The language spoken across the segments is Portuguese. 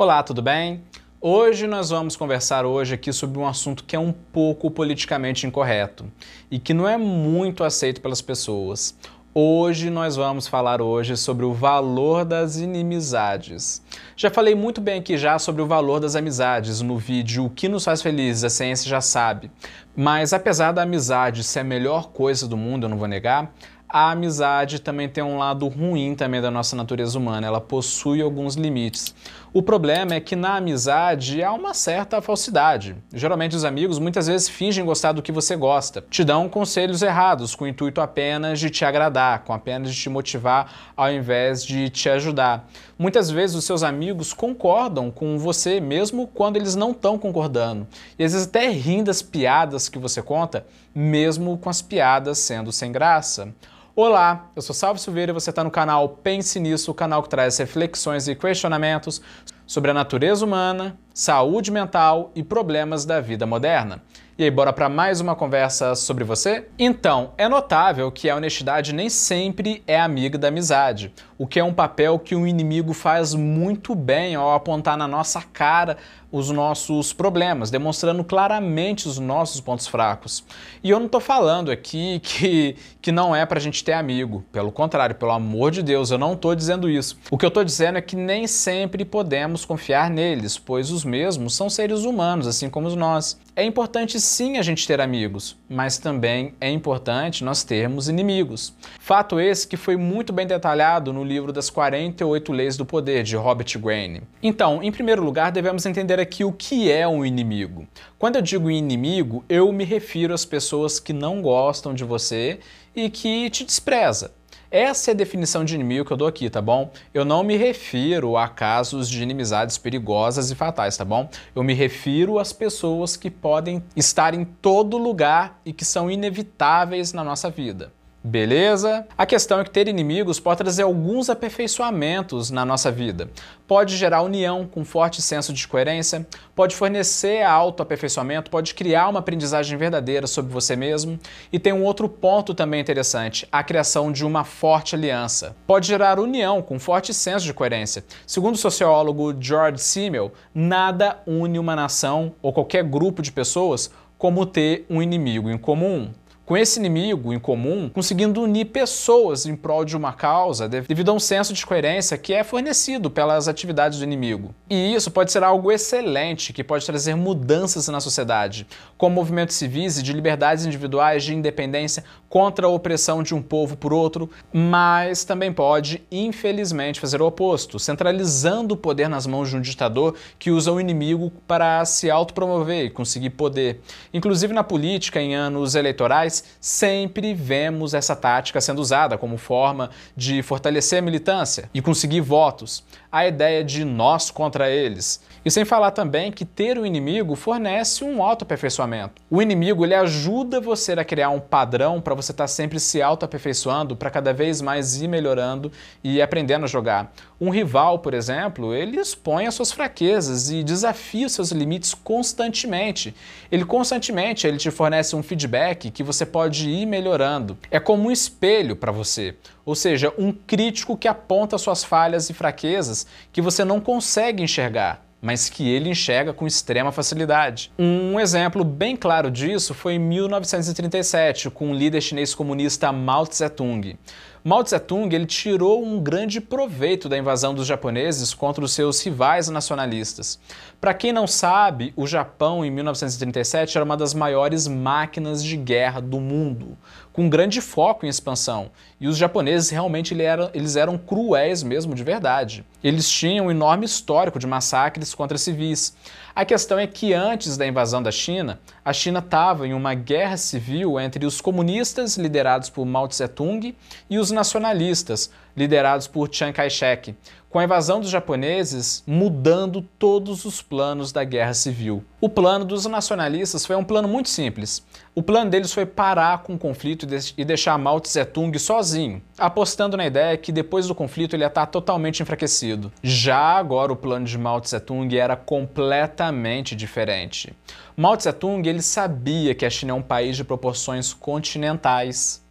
Olá, tudo bem? Hoje nós vamos conversar hoje aqui sobre um assunto que é um pouco politicamente incorreto e que não é muito aceito pelas pessoas. Hoje nós vamos falar hoje sobre o valor das inimizades. Já falei muito bem aqui já sobre o valor das amizades no vídeo O que nos faz felizes, a ciência já sabe. Mas apesar da amizade ser a melhor coisa do mundo, eu não vou negar, a amizade também tem um lado ruim também da nossa natureza humana, ela possui alguns limites. O problema é que na amizade há uma certa falsidade. Geralmente os amigos muitas vezes fingem gostar do que você gosta, te dão conselhos errados com o intuito apenas de te agradar, com apenas de te motivar ao invés de te ajudar. Muitas vezes os seus amigos concordam com você mesmo quando eles não estão concordando. E às vezes até riem das piadas que você conta, mesmo com as piadas sendo sem graça. Olá, eu sou Salve Silveira e você está no canal Pense Nisso, o canal que traz reflexões e questionamentos sobre a natureza humana, saúde mental e problemas da vida moderna. E aí, bora para mais uma conversa sobre você? Então, é notável que a honestidade nem sempre é amiga da amizade, o que é um papel que o inimigo faz muito bem ao apontar na nossa cara os nossos problemas, demonstrando claramente os nossos pontos fracos. E eu não estou falando aqui que, que não é para a gente ter amigo, pelo contrário, pelo amor de Deus, eu não estou dizendo isso. O que eu estou dizendo é que nem sempre podemos confiar neles, pois os mesmos são seres humanos, assim como nós. É importante sim a gente ter amigos, mas também é importante nós termos inimigos. Fato esse que foi muito bem detalhado no livro das 48 Leis do Poder, de Robert Greene. Então, em primeiro lugar, devemos entender aqui o que é um inimigo. Quando eu digo inimigo, eu me refiro às pessoas que não gostam de você e que te despreza. Essa é a definição de inimigo que eu dou aqui, tá bom? Eu não me refiro a casos de inimizades perigosas e fatais, tá bom? Eu me refiro às pessoas que podem estar em todo lugar e que são inevitáveis na nossa vida. Beleza? A questão é que ter inimigos pode trazer alguns aperfeiçoamentos na nossa vida. Pode gerar união com forte senso de coerência, pode fornecer autoaperfeiçoamento, pode criar uma aprendizagem verdadeira sobre você mesmo. E tem um outro ponto também interessante, a criação de uma forte aliança. Pode gerar união com forte senso de coerência. Segundo o sociólogo George Simmel, nada une uma nação ou qualquer grupo de pessoas como ter um inimigo em comum com esse inimigo em comum, conseguindo unir pessoas em prol de uma causa devido a um senso de coerência que é fornecido pelas atividades do inimigo. E isso pode ser algo excelente que pode trazer mudanças na sociedade, como movimentos civis e de liberdades individuais de independência contra a opressão de um povo por outro, mas também pode, infelizmente, fazer o oposto, centralizando o poder nas mãos de um ditador que usa o inimigo para se autopromover e conseguir poder. Inclusive na política, em anos eleitorais, sempre vemos essa tática sendo usada como forma de fortalecer a militância e conseguir votos. A ideia de nós contra eles. E sem falar também que ter um inimigo fornece um autoaperfeiçoamento. O inimigo ele ajuda você a criar um padrão para você estar tá sempre se autoaperfeiçoando, para cada vez mais ir melhorando e aprendendo a jogar. Um rival, por exemplo, ele expõe as suas fraquezas e desafia os seus limites constantemente. Ele constantemente ele te fornece um feedback que você pode ir melhorando. É como um espelho para você, ou seja, um crítico que aponta suas falhas e fraquezas que você não consegue enxergar mas que ele enxerga com extrema facilidade. Um exemplo bem claro disso foi em 1937, com o líder chinês comunista Mao Tse-tung. Mao Tse-tung ele tirou um grande proveito da invasão dos japoneses contra os seus rivais nacionalistas. Para quem não sabe, o Japão em 1937 era uma das maiores máquinas de guerra do mundo, com grande foco em expansão. E os japoneses realmente eles eram cruéis mesmo de verdade. Eles tinham um enorme histórico de massacres contra civis. A questão é que antes da invasão da China, a China estava em uma guerra civil entre os comunistas, liderados por Mao Tse-tung, e os nacionalistas, liderados por Chiang Kai-shek, com a invasão dos japoneses mudando todos os planos da guerra civil. O plano dos nacionalistas foi um plano muito simples. O plano deles foi parar com o conflito e deixar Mao Tse-tung sozinho, apostando na ideia que depois do conflito ele ia estar totalmente enfraquecido. Já agora o plano de Mao Tse-tung era completamente diferente. Mao Tse-tung ele sabia que a China é um país de proporções continentais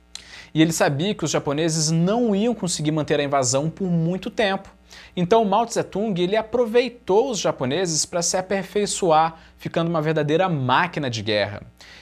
e ele sabia que os japoneses não iam conseguir manter a invasão por muito tempo. Então Mao Tse-tung ele aproveitou os japoneses para se aperfeiçoar, ficando uma verdadeira máquina de guerra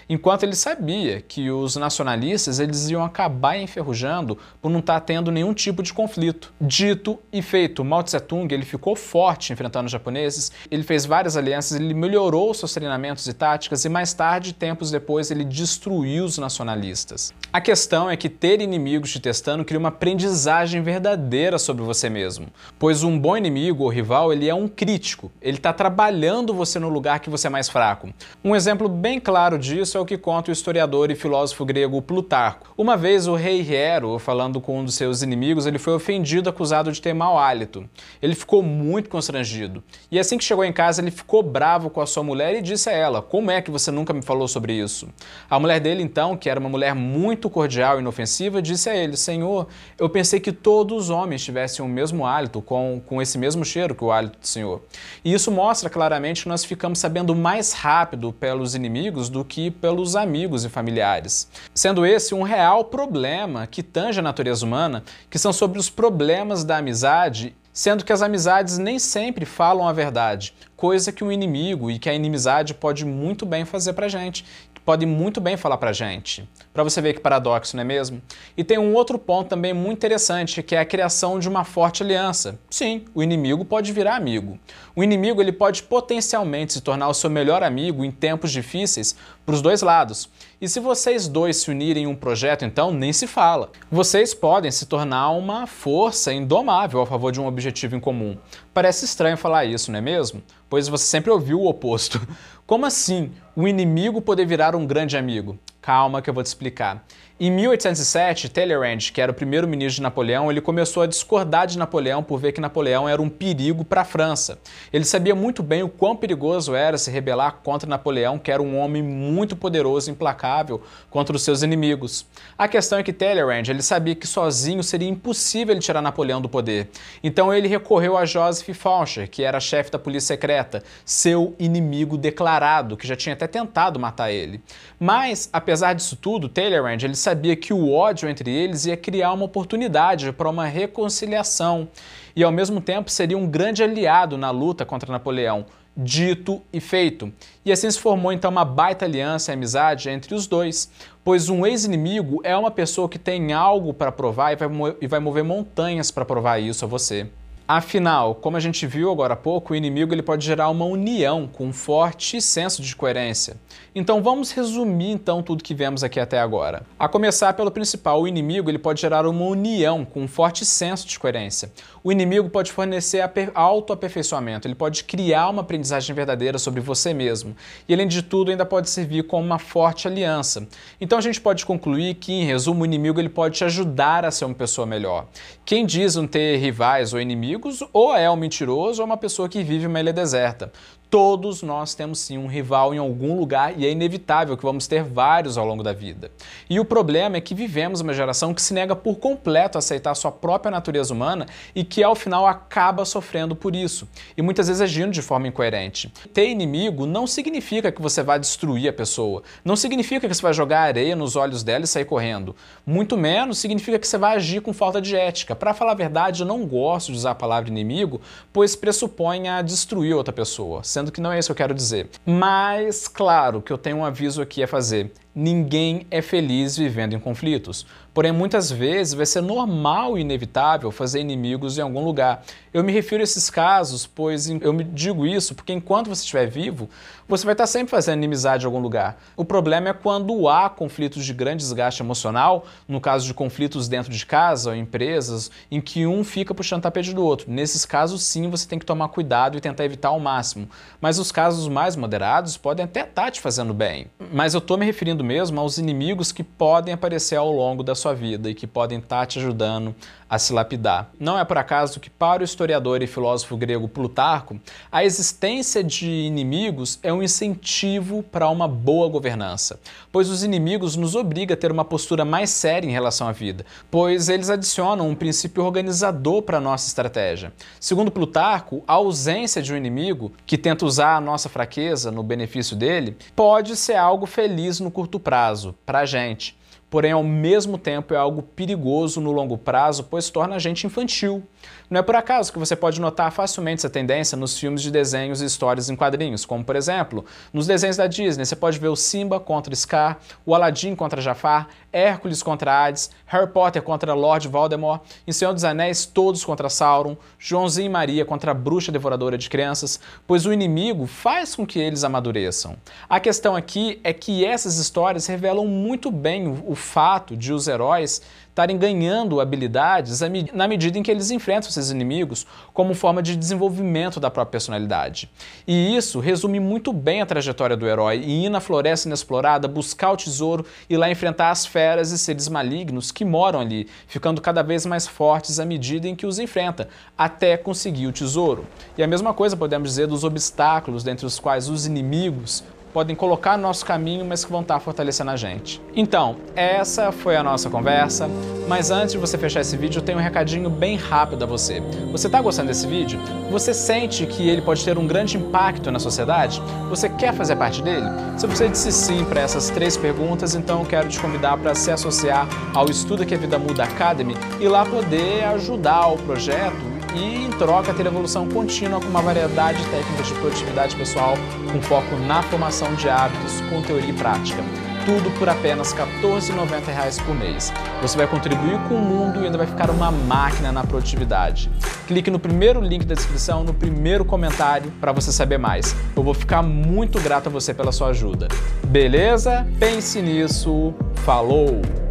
enquanto ele sabia que os nacionalistas eles iam acabar enferrujando por não estar tá tendo nenhum tipo de conflito. Dito e feito, Mao Tse-tung ele ficou forte enfrentando os japoneses, ele fez várias alianças, ele melhorou seus treinamentos e táticas e mais tarde, tempos depois, ele destruiu os nacionalistas. A questão é que ter inimigos te testando cria uma aprendizagem verdadeira sobre você mesmo, pois um bom inimigo ou rival ele é um crítico, ele está trabalhando você no lugar que você é mais fraco. Um exemplo bem claro disso isso é o que conta o historiador e filósofo grego Plutarco. Uma vez o rei Hero, falando com um dos seus inimigos, ele foi ofendido, acusado de ter mau hálito. Ele ficou muito constrangido. E assim que chegou em casa, ele ficou bravo com a sua mulher e disse a ela: Como é que você nunca me falou sobre isso? A mulher dele, então, que era uma mulher muito cordial e inofensiva, disse a ele: Senhor, eu pensei que todos os homens tivessem o mesmo hálito, com, com esse mesmo cheiro que o hálito do Senhor. E isso mostra claramente que nós ficamos sabendo mais rápido pelos inimigos do que pelos amigos e familiares. Sendo esse um real problema que tange a natureza humana, que são sobre os problemas da amizade sendo que as amizades nem sempre falam a verdade, coisa que o inimigo e que a inimizade pode muito bem fazer pra gente, pode muito bem falar pra gente. Para você ver que paradoxo, não é mesmo? E tem um outro ponto também muito interessante, que é a criação de uma forte aliança. Sim, o inimigo pode virar amigo. O inimigo ele pode potencialmente se tornar o seu melhor amigo em tempos difíceis para os dois lados. E se vocês dois se unirem em um projeto, então nem se fala. Vocês podem se tornar uma força indomável a favor de um objetivo em comum. Parece estranho falar isso, não é mesmo? Pois você sempre ouviu o oposto. Como assim o inimigo poder virar um grande amigo? Calma que eu vou te explicar. Em 1807, Talleyrand, que era o primeiro-ministro de Napoleão, ele começou a discordar de Napoleão por ver que Napoleão era um perigo para a França. Ele sabia muito bem o quão perigoso era se rebelar contra Napoleão, que era um homem muito poderoso e implacável contra os seus inimigos. A questão é que Talleyrand, ele sabia que sozinho seria impossível ele tirar Napoleão do poder. Então ele recorreu a Joseph Faucher, que era chefe da polícia secreta, seu inimigo declarado, que já tinha até tentado matar ele. Mas, apesar disso tudo, Talleyrand, ele sabia que o ódio entre eles ia criar uma oportunidade para uma reconciliação e, ao mesmo tempo, seria um grande aliado na luta contra Napoleão. Dito e feito. E assim se formou então uma baita aliança e amizade entre os dois, pois um ex-inimigo é uma pessoa que tem algo para provar e vai mover montanhas para provar isso a você. Afinal, como a gente viu agora há pouco, o inimigo ele pode gerar uma união com um forte senso de coerência. Então vamos resumir então tudo que vemos aqui até agora. A começar pelo principal, o inimigo ele pode gerar uma união com um forte senso de coerência. O inimigo pode fornecer autoaperfeiçoamento, ele pode criar uma aprendizagem verdadeira sobre você mesmo. E além de tudo, ainda pode servir como uma forte aliança. Então a gente pode concluir que, em resumo, o inimigo ele pode te ajudar a ser uma pessoa melhor. Quem diz não ter rivais ou inimigos, ou é um mentiroso ou uma pessoa que vive uma ilha deserta. Todos nós temos sim um rival em algum lugar e é inevitável que vamos ter vários ao longo da vida. E o problema é que vivemos uma geração que se nega por completo a aceitar sua própria natureza humana e que ao final acaba sofrendo por isso, e muitas vezes agindo de forma incoerente. Ter inimigo não significa que você vai destruir a pessoa, não significa que você vai jogar areia nos olhos dela e sair correndo, muito menos significa que você vai agir com falta de ética. Para falar a verdade, eu não gosto de usar a palavra inimigo, pois pressupõe a destruir outra pessoa sendo que não é isso que eu quero dizer. Mas, claro, que eu tenho um aviso aqui a fazer. Ninguém é feliz vivendo em conflitos. Porém, muitas vezes vai ser normal e inevitável fazer inimigos em algum lugar. Eu me refiro a esses casos, pois eu me digo isso porque enquanto você estiver vivo, você vai estar sempre fazendo inimizade em algum lugar. O problema é quando há conflitos de grande desgaste emocional, no caso de conflitos dentro de casa ou empresas, em que um fica puxando tapete do outro. Nesses casos, sim, você tem que tomar cuidado e tentar evitar ao máximo. Mas os casos mais moderados podem até estar te fazendo bem. Mas eu estou me referindo mesmo aos inimigos que podem aparecer ao longo da sua vida e que podem estar te ajudando a se lapidar. Não é por acaso que, para o historiador e filósofo grego Plutarco, a existência de inimigos é um incentivo para uma boa governança, pois os inimigos nos obrigam a ter uma postura mais séria em relação à vida, pois eles adicionam um princípio organizador para a nossa estratégia. Segundo Plutarco, a ausência de um inimigo que tenta usar a nossa fraqueza no benefício dele pode ser algo feliz no curto prazo, para a gente porém ao mesmo tempo é algo perigoso no longo prazo, pois torna a gente infantil. Não é por acaso que você pode notar facilmente essa tendência nos filmes de desenhos e histórias em quadrinhos, como por exemplo, nos desenhos da Disney, você pode ver o Simba contra Scar, o Aladdin contra Jafar, Hércules contra Hades, Harry Potter contra Lord Voldemort, em Senhor dos Anéis todos contra Sauron, Joãozinho e Maria contra a bruxa devoradora de crianças, pois o inimigo faz com que eles amadureçam. A questão aqui é que essas histórias revelam muito bem o, o fato de os heróis estarem ganhando habilidades na medida em que eles enfrentam esses inimigos como forma de desenvolvimento da própria personalidade. E isso resume muito bem a trajetória do herói em ir na floresta inexplorada, buscar o tesouro e lá enfrentar as feras e seres malignos que moram ali, ficando cada vez mais fortes à medida em que os enfrenta, até conseguir o tesouro. E a mesma coisa podemos dizer dos obstáculos dentre os quais os inimigos podem colocar no nosso caminho, mas que vão estar fortalecendo a gente. Então, essa foi a nossa conversa, mas antes de você fechar esse vídeo, eu tenho um recadinho bem rápido a você. Você está gostando desse vídeo? Você sente que ele pode ter um grande impacto na sociedade? Você quer fazer parte dele? Se você disse sim para essas três perguntas, então eu quero te convidar para se associar ao Estudo que a Vida Muda Academy e lá poder ajudar o projeto e, em troca, ter evolução contínua com uma variedade de técnicas de produtividade pessoal com foco na formação de hábitos com teoria e prática. Tudo por apenas R$ 14,90 por mês. Você vai contribuir com o mundo e ainda vai ficar uma máquina na produtividade. Clique no primeiro link da descrição, no primeiro comentário, para você saber mais. Eu vou ficar muito grato a você pela sua ajuda. Beleza? Pense nisso. Falou!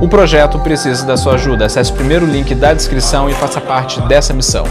O projeto precisa da sua ajuda. Acesse o primeiro link da descrição e faça parte dessa missão.